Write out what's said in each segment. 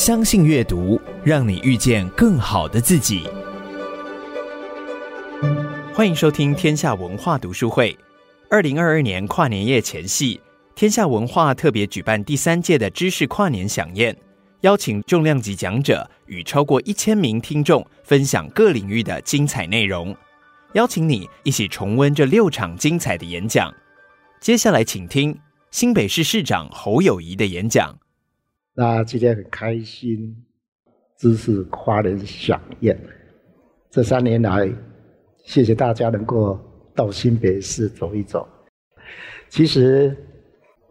相信阅读，让你遇见更好的自己。欢迎收听天下文化读书会。二零二二年跨年夜前夕，天下文化特别举办第三届的知识跨年饗宴，邀请重量级讲者与超过一千名听众分享各领域的精彩内容，邀请你一起重温这六场精彩的演讲。接下来，请听新北市市长侯友谊的演讲。那今天很开心，知识跨年饗宴。这三年来，谢谢大家能够到新北市走一走。其实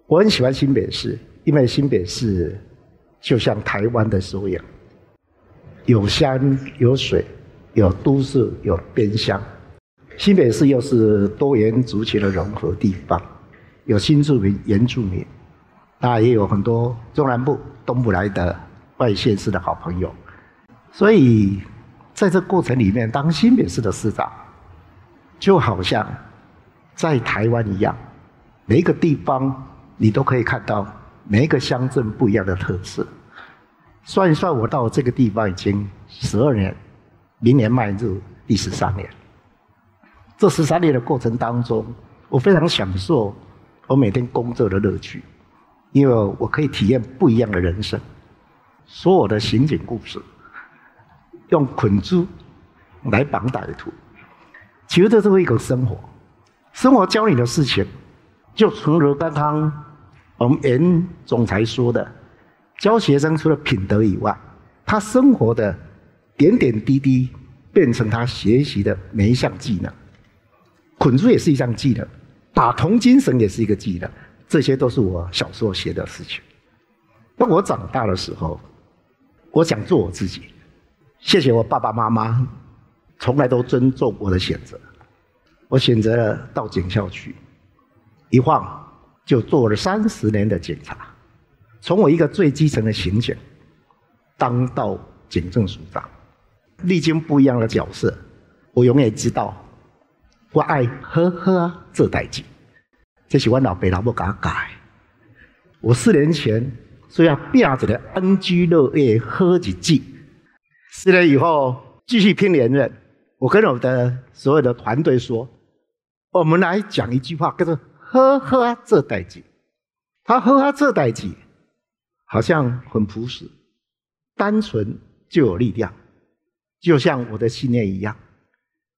我很喜欢新北市，因为新北市就像台湾的缩影，有山有水，有都市有边乡。新北市又是多元族群的融合地方。有新住民、原住民，那也有很多中南部、东部来的外县市的好朋友。所以，在这过程里面，当新北市的市长，就好像在台湾一样，每一个地方你都可以看到每一个乡镇不一样的特色。算一算，我到这个地方已经十二年，明年迈入第十三年。这十三年的过程当中，我非常享受。我每天工作的乐趣，因为我可以体验不一样的人生。所有的刑警故事，用捆猪来绑歹徒，其实这是一个生活。生活教你的事情，就除了刚刚我们严总裁说的，教学生除了品德以外，他生活的点点滴滴变成他学习的每一项技能。捆猪也是一项技能。打铜精神也是一个技能，这些都是我小时候学的事情。当我长大的时候，我想做我自己。谢谢我爸爸妈妈，从来都尊重我的选择。我选择了到警校去，一晃就做了三十年的警察。从我一个最基层的刑警，当到警政署长，历经不一样的角色，我永远知道。我爱呵呵啊做代志，这是我老爸老母给我教。我四年前说要拼一个安居乐业好日子，四年以后继续拼连任。我跟我的所有的团队说，我们来讲一句话，叫做好好啊做代志。他好好啊做代志，好像很朴实，单纯就有力量，就像我的信念一样，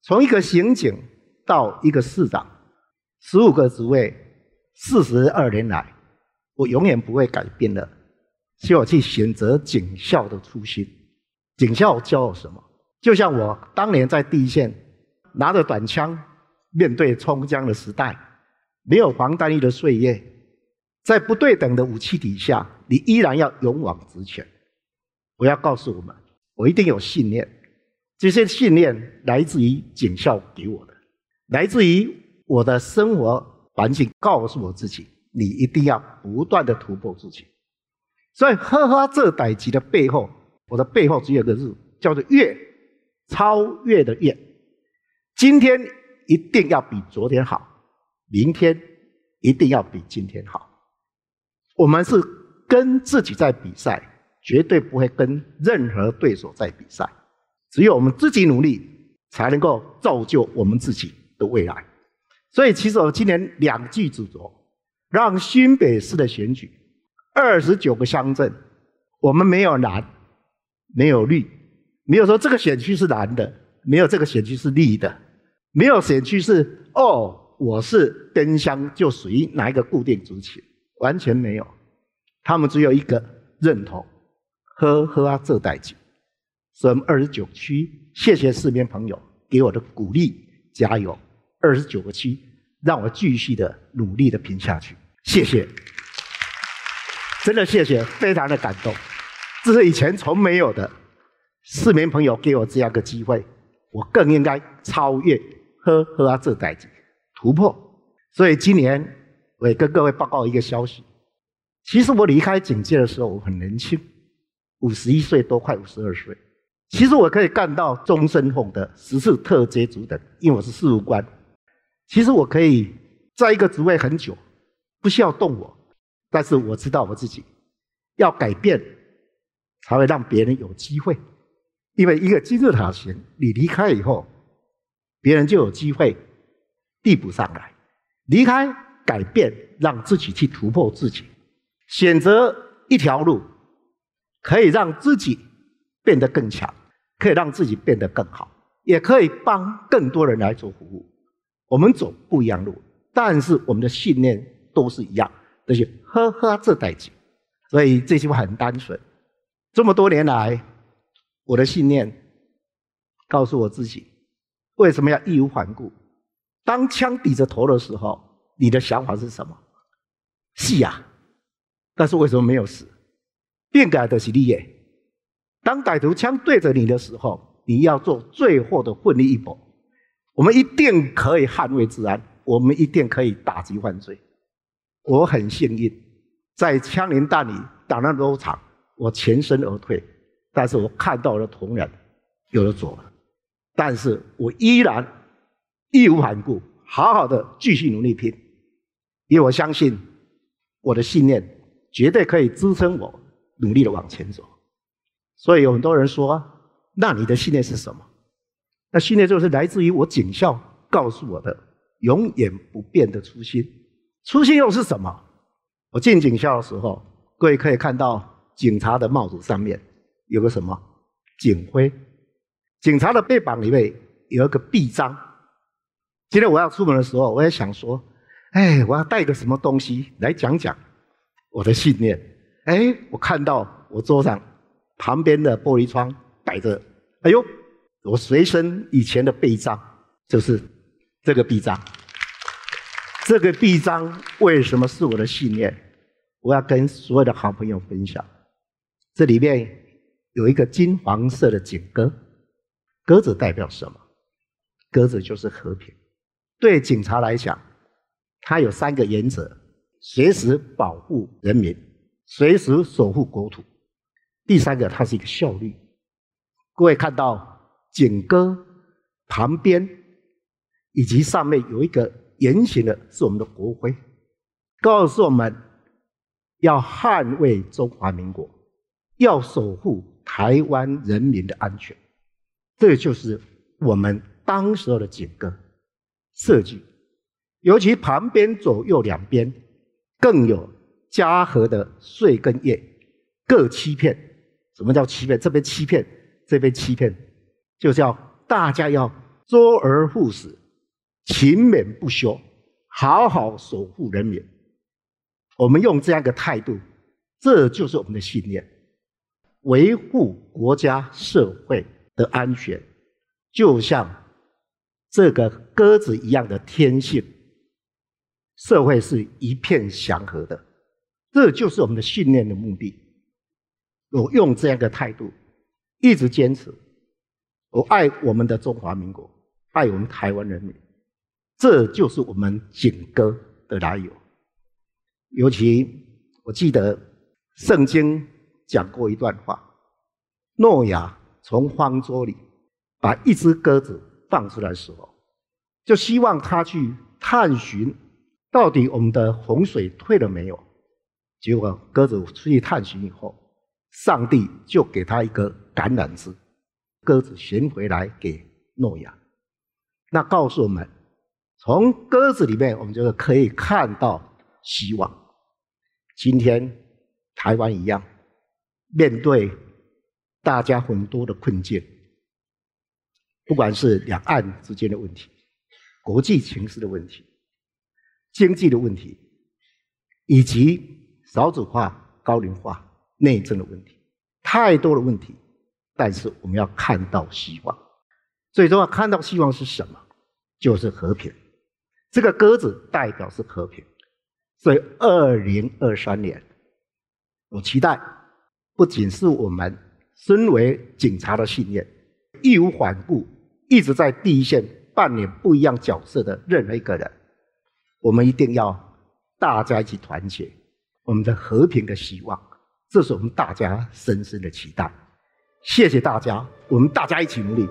从一个刑警。到一个市长，十五个职位，四十二年来，我永远不会改变的，是我去选择警校的初心。警校教我什么？就像我当年在第一线，拿着短枪，面对冲江的时代，没有防弹衣的岁月，在不对等的武器底下，你依然要勇往直前。我要告诉我们，我一定有信念，这些信念来自于警校给我的。来自于我的生活环境，告诉我自己：你一定要不断的突破自己。所以，呵呵，这代志的背后，我的背后只有一个字，叫做“越”，超越的“越”。今天一定要比昨天好，明天一定要比今天好。我们是跟自己在比赛，绝对不会跟任何对手在比赛。只有我们自己努力，才能够造就我们自己的未来，所以其实我今年两季主轴，让新北市的选举二十九个乡镇，我们没有蓝，没有绿，没有说这个选区是蓝的，没有这个选区是绿的，没有选区是哦，我是边乡就属于哪一个固定族群，完全没有，他们只有一个认同，喝喝啊这代酒，所以我们二十九区，谢谢市民朋友给我的鼓励，加油。二十九个七，让我继续的努力的拼下去。谢谢，真的谢谢，非常的感动，这是以前从没有的。市民朋友给我这样个机会，我更应该超越，呵呵啊，这代志突破。所以今年我也跟各位报告一个消息，其实我离开警界的时候我很年轻，五十一岁多，快五十二岁。其实我可以干到终身俸的十次特阶主等，因为我是事务官。其实我可以在一个职位很久，不需要动我，但是我知道我自己要改变，才会让别人有机会。因为一个金字塔型，你离开以后，别人就有机会递补上来。离开，改变，让自己去突破自己，选择一条路，可以让自己变得更强，可以让自己变得更好，也可以帮更多人来做服务。我们走不一样路，但是我们的信念都是一样，就是呵呵这代志。所以这句话很单纯。这么多年来，我的信念告诉我自己，为什么要义无反顾？当枪抵着头的时候，你的想法是什么？是呀，但是为什么没有死？变改的是你耶。当歹徒枪对着你的时候，你要做最后的奋力一搏。我们一定可以捍卫治安，我们一定可以打击犯罪。我很幸运，在枪林弹雨打那么多场，我全身而退，但是我看到了同仁有的走了，但是我依然义无反顾，好好的继续努力拼。因为我相信，我的信念绝对可以支撑我努力的往前走。所以有很多人说：“那你的信念是什么？”那信念就是来自于我警校告诉我的永远不变的初心。初心又是什么？我进警校的时候，各位可以看到警察的帽子上面有个什么？警徽。警察的背膀里面有一个臂章。今天我要出门的时候，我也想说。哎，我要带个什么东西来讲讲我的信念？哎，我看到我桌上旁边的玻璃窗摆着，哎呦，我随身以前的臂章就是这个臂章。这个臂章为什么是我的信念？我要跟所有的好朋友分享。这里面有一个金黄色的警鸽，鸽子代表什么？鸽子就是和平。对警察来讲。它有三个原则：随时保护人民，随时守护国土。第三个，它是一个效率。各位看到警歌旁边以及上面有一个圆形的，是我们的国徽，告诉我们要捍卫中华民国，要守护台湾人民的安全。这就是我们当时候的警歌设计。尤其旁边左右两边，更有嘉禾的穗跟叶各七片。什么叫七片？这边七片，这边七片，就叫大家要周而复始，勤勉不休，好好守护人民。我们用这样一个态度，这就是我们的信念：维护国家社会的安全，就像这个鸽子一样的天性。社会是一片祥和的，这就是我们的信念的目的。我用这样的态度，一直坚持。我爱我们的中华民国，爱我们台湾人民，这就是我们警鸽的来由。尤其我记得圣经讲过一段话：诺亚从方舟里把一只鸽子放出来的时候，就希望他去探寻。到底我们的洪水退了没有？结果鸽子出去探寻以后，上帝就给他一个橄榄枝，鸽子衔回来给诺亚。那告诉我们，从鸽子里面，我们就是可以看到希望。今天台湾一样，面对大家很多的困境，不管是两岸之间的问题，国际情势的问题。经济的问题，以及少子化、高龄化、内政的问题，太多的问题。但是我们要看到希望，最重要看到希望是什么？就是和平。这个鸽子代表是和平。所以，二零二三年，我期待不仅是我们身为警察的信念，义无反顾，一直在第一线扮演不一样角色的任何一个人。我们一定要大家一起团结，我们的和平的希望，这是我们大家深深的期待。谢谢大家，我们大家一起努力。